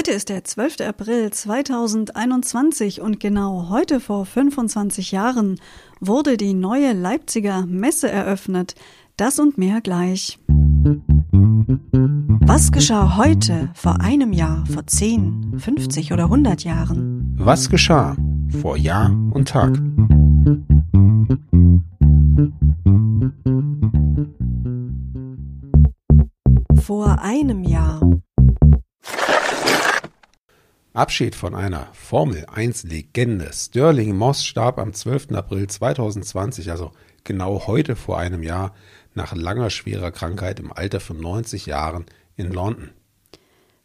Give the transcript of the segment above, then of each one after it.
Heute ist der 12. April 2021 und genau heute vor 25 Jahren wurde die neue Leipziger Messe eröffnet. Das und mehr gleich. Was geschah heute, vor einem Jahr, vor 10, 50 oder 100 Jahren? Was geschah vor Jahr und Tag? Vor einem Jahr. Abschied von einer Formel 1 Legende. Sterling Moss starb am 12. April 2020, also genau heute vor einem Jahr, nach langer schwerer Krankheit im Alter von 90 Jahren in London.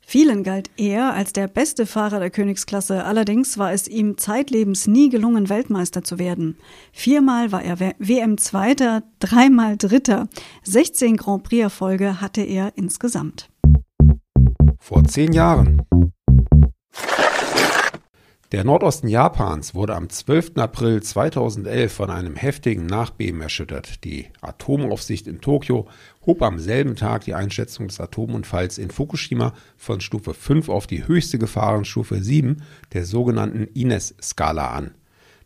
Vielen galt er als der beste Fahrer der Königsklasse, allerdings war es ihm zeitlebens nie gelungen, Weltmeister zu werden. Viermal war er WM-Zweiter, dreimal Dritter, 16 Grand Prix-Erfolge hatte er insgesamt. Vor zehn Jahren der Nordosten Japans wurde am 12. April 2011 von einem heftigen Nachbeben erschüttert. Die Atomaufsicht in Tokio hob am selben Tag die Einschätzung des Atomunfalls in Fukushima von Stufe 5 auf die höchste Gefahrenstufe 7 der sogenannten Ines-Skala an.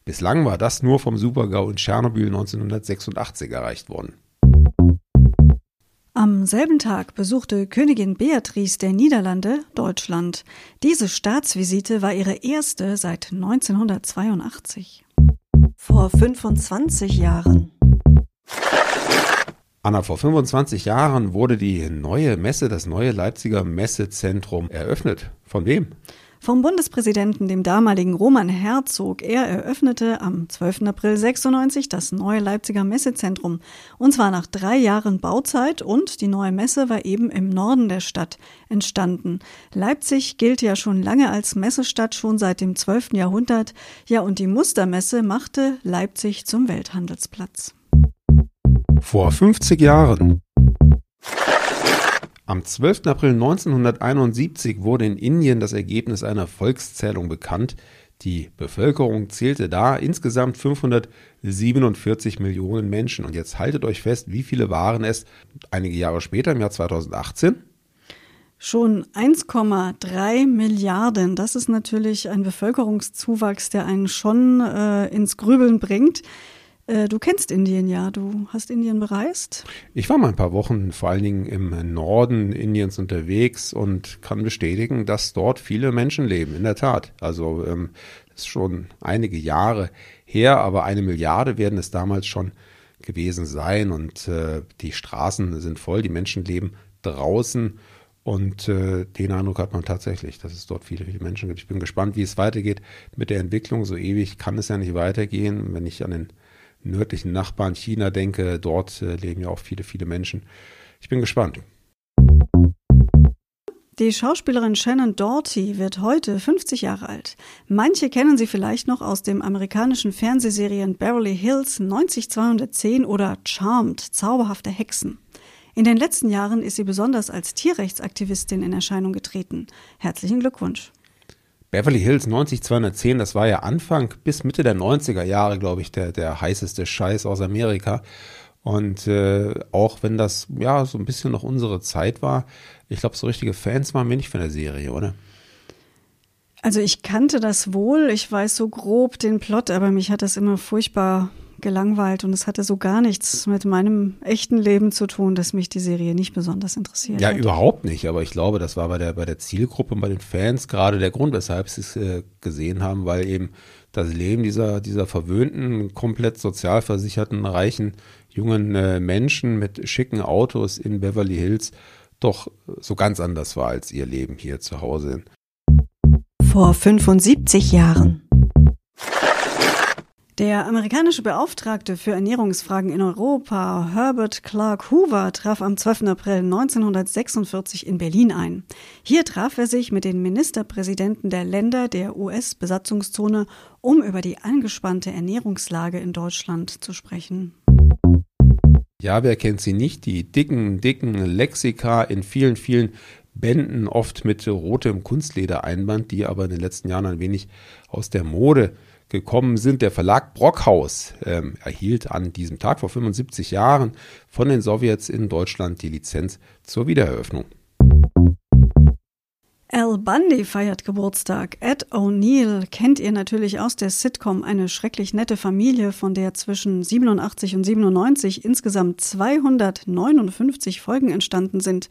Bislang war das nur vom Supergau in Tschernobyl 1986 erreicht worden. Am selben Tag besuchte Königin Beatrice der Niederlande Deutschland. Diese Staatsvisite war ihre erste seit 1982. Vor 25 Jahren. Anna, vor 25 Jahren wurde die neue Messe, das neue Leipziger Messezentrum eröffnet. Von wem? Vom Bundespräsidenten, dem damaligen Roman Herzog. Er eröffnete am 12. April 96 das neue Leipziger Messezentrum. Und zwar nach drei Jahren Bauzeit und die neue Messe war eben im Norden der Stadt entstanden. Leipzig gilt ja schon lange als Messestadt, schon seit dem 12. Jahrhundert. Ja, und die Mustermesse machte Leipzig zum Welthandelsplatz. Vor 50 Jahren am 12. April 1971 wurde in Indien das Ergebnis einer Volkszählung bekannt. Die Bevölkerung zählte da insgesamt 547 Millionen Menschen. Und jetzt haltet euch fest, wie viele waren es einige Jahre später, im Jahr 2018? Schon 1,3 Milliarden. Das ist natürlich ein Bevölkerungszuwachs, der einen schon äh, ins Grübeln bringt. Äh, du kennst Indien ja, du hast Indien bereist. Ich war mal ein paar Wochen vor allen Dingen im Norden Indiens unterwegs und kann bestätigen, dass dort viele Menschen leben, in der Tat. Also ähm, ist schon einige Jahre her, aber eine Milliarde werden es damals schon gewesen sein und äh, die Straßen sind voll, die Menschen leben draußen und äh, den Eindruck hat man tatsächlich, dass es dort viele, viele Menschen gibt. Ich bin gespannt, wie es weitergeht mit der Entwicklung. So ewig kann es ja nicht weitergehen, wenn ich an den nördlichen Nachbarn China denke, dort äh, leben ja auch viele, viele Menschen. Ich bin gespannt. Die Schauspielerin Shannon Doughty wird heute 50 Jahre alt. Manche kennen sie vielleicht noch aus dem amerikanischen Fernsehserien Beverly Hills 90210 oder Charmed, zauberhafte Hexen. In den letzten Jahren ist sie besonders als Tierrechtsaktivistin in Erscheinung getreten. Herzlichen Glückwunsch. Beverly Hills 90210, das war ja Anfang bis Mitte der 90er Jahre, glaube ich, der, der heißeste Scheiß aus Amerika. Und äh, auch wenn das ja so ein bisschen noch unsere Zeit war, ich glaube, so richtige Fans waren wir nicht von der Serie, oder? Also ich kannte das wohl, ich weiß so grob den Plot, aber mich hat das immer furchtbar gelangweilt und es hatte so gar nichts mit meinem echten Leben zu tun, dass mich die Serie nicht besonders interessiert ja, hat. Überhaupt nicht, aber ich glaube, das war bei der, bei der Zielgruppe und bei den Fans gerade der Grund, weshalb sie es äh, gesehen haben, weil eben das Leben dieser, dieser verwöhnten, komplett sozialversicherten, reichen, jungen äh, Menschen mit schicken Autos in Beverly Hills doch so ganz anders war als ihr Leben hier zu Hause. Vor 75 Jahren. Der amerikanische Beauftragte für Ernährungsfragen in Europa, Herbert Clark Hoover, traf am 12. April 1946 in Berlin ein. Hier traf er sich mit den Ministerpräsidenten der Länder der US-Besatzungszone, um über die angespannte Ernährungslage in Deutschland zu sprechen. Ja, wer kennt sie nicht? Die dicken, dicken Lexika in vielen, vielen Bänden, oft mit rotem Kunstledereinband, die aber in den letzten Jahren ein wenig aus der Mode gekommen sind. Der Verlag Brockhaus ähm, erhielt an diesem Tag vor 75 Jahren von den Sowjets in Deutschland die Lizenz zur Wiedereröffnung. Al Bundy feiert Geburtstag. Ed O'Neill kennt ihr natürlich aus der Sitcom Eine schrecklich nette Familie, von der zwischen 87 und 97 insgesamt 259 Folgen entstanden sind.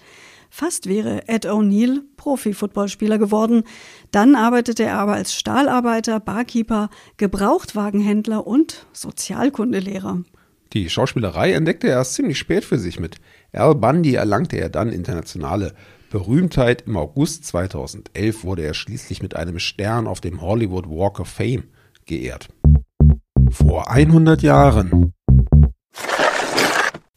Fast wäre Ed O'Neill Profi-Footballspieler geworden. Dann arbeitete er aber als Stahlarbeiter, Barkeeper, Gebrauchtwagenhändler und Sozialkundelehrer. Die Schauspielerei entdeckte er erst ziemlich spät für sich mit. Al Bundy erlangte er dann internationale Berühmtheit. Im August 2011 wurde er schließlich mit einem Stern auf dem Hollywood Walk of Fame geehrt. Vor 100 Jahren.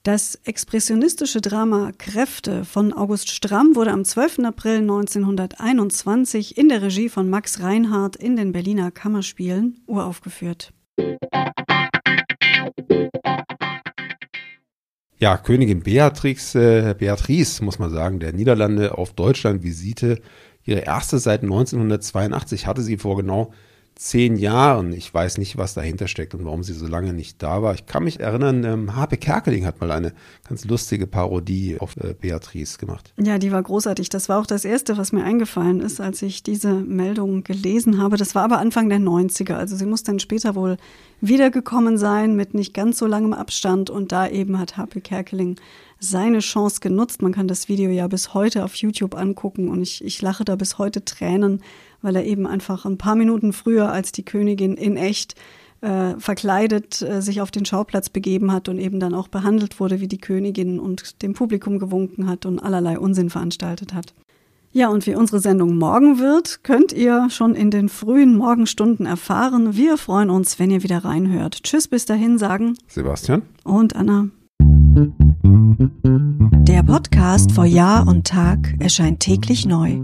Das expressionistische Drama Kräfte von August Stramm wurde am 12. April 1921 in der Regie von Max Reinhardt in den Berliner Kammerspielen uraufgeführt. Ja, Königin Beatrix, äh, Beatrice, muss man sagen, der Niederlande auf Deutschland Visite. Ihre erste seit 1982 hatte sie vor genau zehn Jahren. Ich weiß nicht, was dahinter steckt und warum sie so lange nicht da war. Ich kann mich erinnern, ähm, Harpe Kerkeling hat mal eine ganz lustige Parodie auf äh, Beatrice gemacht. Ja, die war großartig. Das war auch das Erste, was mir eingefallen ist, als ich diese Meldung gelesen habe. Das war aber Anfang der 90er. Also sie muss dann später wohl wiedergekommen sein mit nicht ganz so langem Abstand. Und da eben hat Harpe Kerkeling seine Chance genutzt. Man kann das Video ja bis heute auf YouTube angucken und ich, ich lache da bis heute Tränen, weil er eben einfach ein paar Minuten früher als die Königin in echt äh, verkleidet äh, sich auf den Schauplatz begeben hat und eben dann auch behandelt wurde wie die Königin und dem Publikum gewunken hat und allerlei Unsinn veranstaltet hat. Ja, und wie unsere Sendung morgen wird, könnt ihr schon in den frühen Morgenstunden erfahren. Wir freuen uns, wenn ihr wieder reinhört. Tschüss, bis dahin sagen Sebastian und Anna. Der Podcast vor Jahr und Tag erscheint täglich neu.